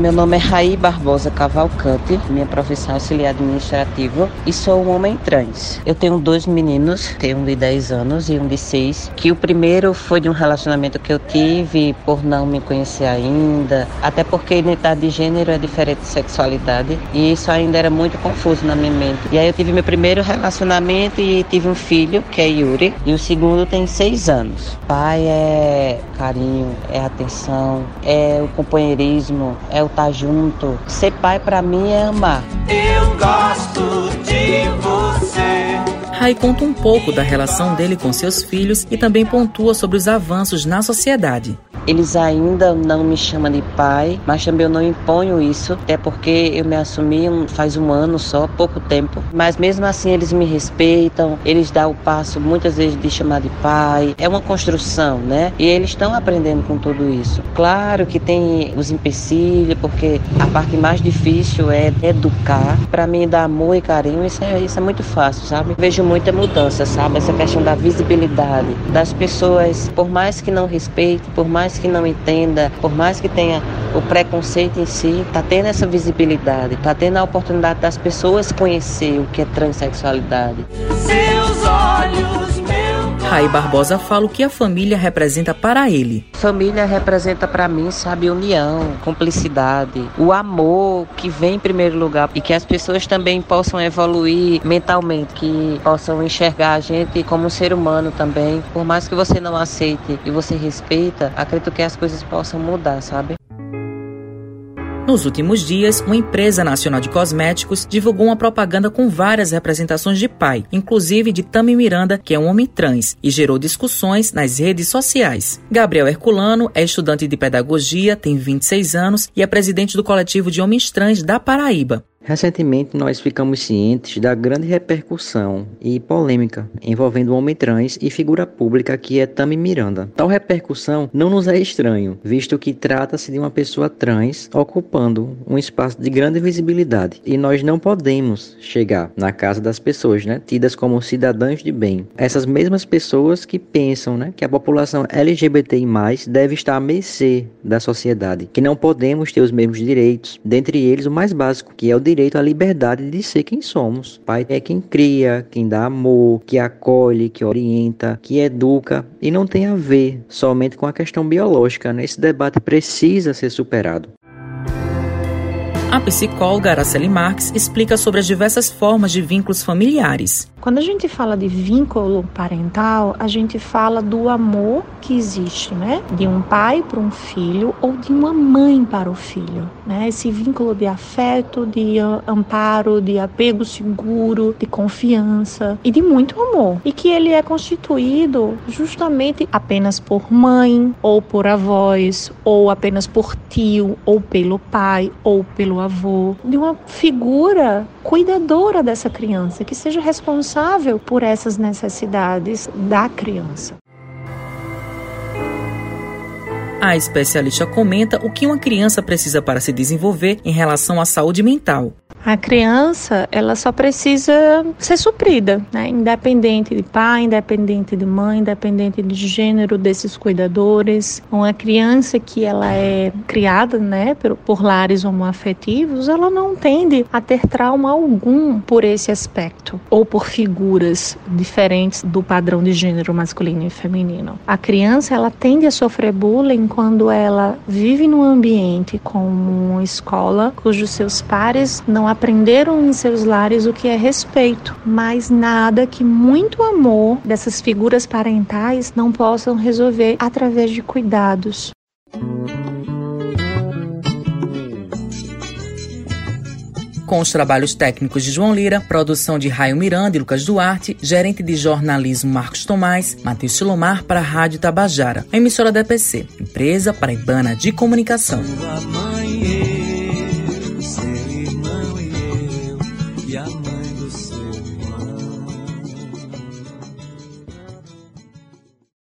Meu nome é Raí Barbosa Cavalcante, minha profissão é auxiliar administrativo e sou um homem trans. Eu tenho dois meninos, tenho um de 10 anos e um de 6, que o primeiro foi de um relacionamento que eu tive por não me conhecer ainda, até porque identidade de gênero é diferente de sexualidade e isso ainda era muito confuso na minha mente. E aí eu tive meu primeiro relacionamento e tive um filho, que é Yuri, e o segundo tem 6 anos. Pai é carinho, é atenção, é o companheirismo, é o estar tá junto. Ser pai para mim é amar. Eu gosto de você. Rai conta um pouco da relação dele com seus filhos e também pontua sobre os avanços na sociedade. Eles ainda não me chamam de pai, mas também eu não imponho isso, até porque eu me assumi faz um ano só, pouco tempo. Mas mesmo assim eles me respeitam, eles dão o passo muitas vezes de chamar de pai. É uma construção, né? E eles estão aprendendo com tudo isso. Claro que tem os empecilhos, porque a parte mais difícil é educar. Para mim, dar amor e carinho, isso é, isso é muito fácil, sabe? Vejo muita mudança, sabe? Essa questão da visibilidade das pessoas, por mais que não respeite, por mais mais que não entenda, por mais que tenha o preconceito em si, está tendo essa visibilidade, está tendo a oportunidade das pessoas conhecer o que é transexualidade. Seus olhos Rai Barbosa fala o que a família representa para ele. Família representa para mim, sabe, união, cumplicidade, o amor que vem em primeiro lugar e que as pessoas também possam evoluir mentalmente, que possam enxergar a gente como um ser humano também. Por mais que você não aceite e você respeita, acredito que as coisas possam mudar, sabe? Nos últimos dias, uma empresa nacional de cosméticos divulgou uma propaganda com várias representações de pai, inclusive de Tami Miranda, que é um homem trans, e gerou discussões nas redes sociais. Gabriel Herculano é estudante de pedagogia, tem 26 anos e é presidente do coletivo de homens trans da Paraíba. Recentemente, nós ficamos cientes da grande repercussão e polêmica envolvendo o homem trans e figura pública que é Tami Miranda. Tal repercussão não nos é estranho, visto que trata-se de uma pessoa trans ocupando um espaço de grande visibilidade e nós não podemos chegar na casa das pessoas, né, tidas como cidadãs de bem. Essas mesmas pessoas que pensam, né, que a população LGBTI+ deve estar à mercê da sociedade, que não podemos ter os mesmos direitos, dentre eles o mais básico, que é o direito à liberdade de ser quem somos. Pai é quem cria, quem dá amor, que acolhe, que orienta, que educa e não tem a ver somente com a questão biológica. Né? Esse debate precisa ser superado. A psicóloga Araceli Marques explica sobre as diversas formas de vínculos familiares. Quando a gente fala de vínculo parental, a gente fala do amor que existe, né? De um pai para um filho ou de uma mãe para o filho, né? Esse vínculo de afeto, de amparo, de apego seguro, de confiança e de muito amor. E que ele é constituído justamente apenas por mãe ou por avós ou apenas por tio ou pelo pai ou pelo avô, de uma figura cuidadora dessa criança que seja responsável por essas necessidades da criança. A especialista comenta o que uma criança precisa para se desenvolver em relação à saúde mental. A criança, ela só precisa ser suprida, né? independente de pai, independente de mãe, independente de gênero desses cuidadores. Uma criança que ela é criada, né, por, por lares homoafetivos, ela não tende a ter trauma algum por esse aspecto ou por figuras diferentes do padrão de gênero masculino e feminino. A criança, ela tende a sofrer bullying quando ela vive num ambiente como uma escola cujos seus pares não aprenderam em seus lares o que é respeito, mas nada que muito amor dessas figuras parentais não possam resolver através de cuidados. com os trabalhos técnicos de João Lira, produção de Raio Miranda e Lucas Duarte, gerente de jornalismo Marcos Tomás, Matheus Silomar para a Rádio Tabajara, emissora da EPC, empresa paraibana de comunicação.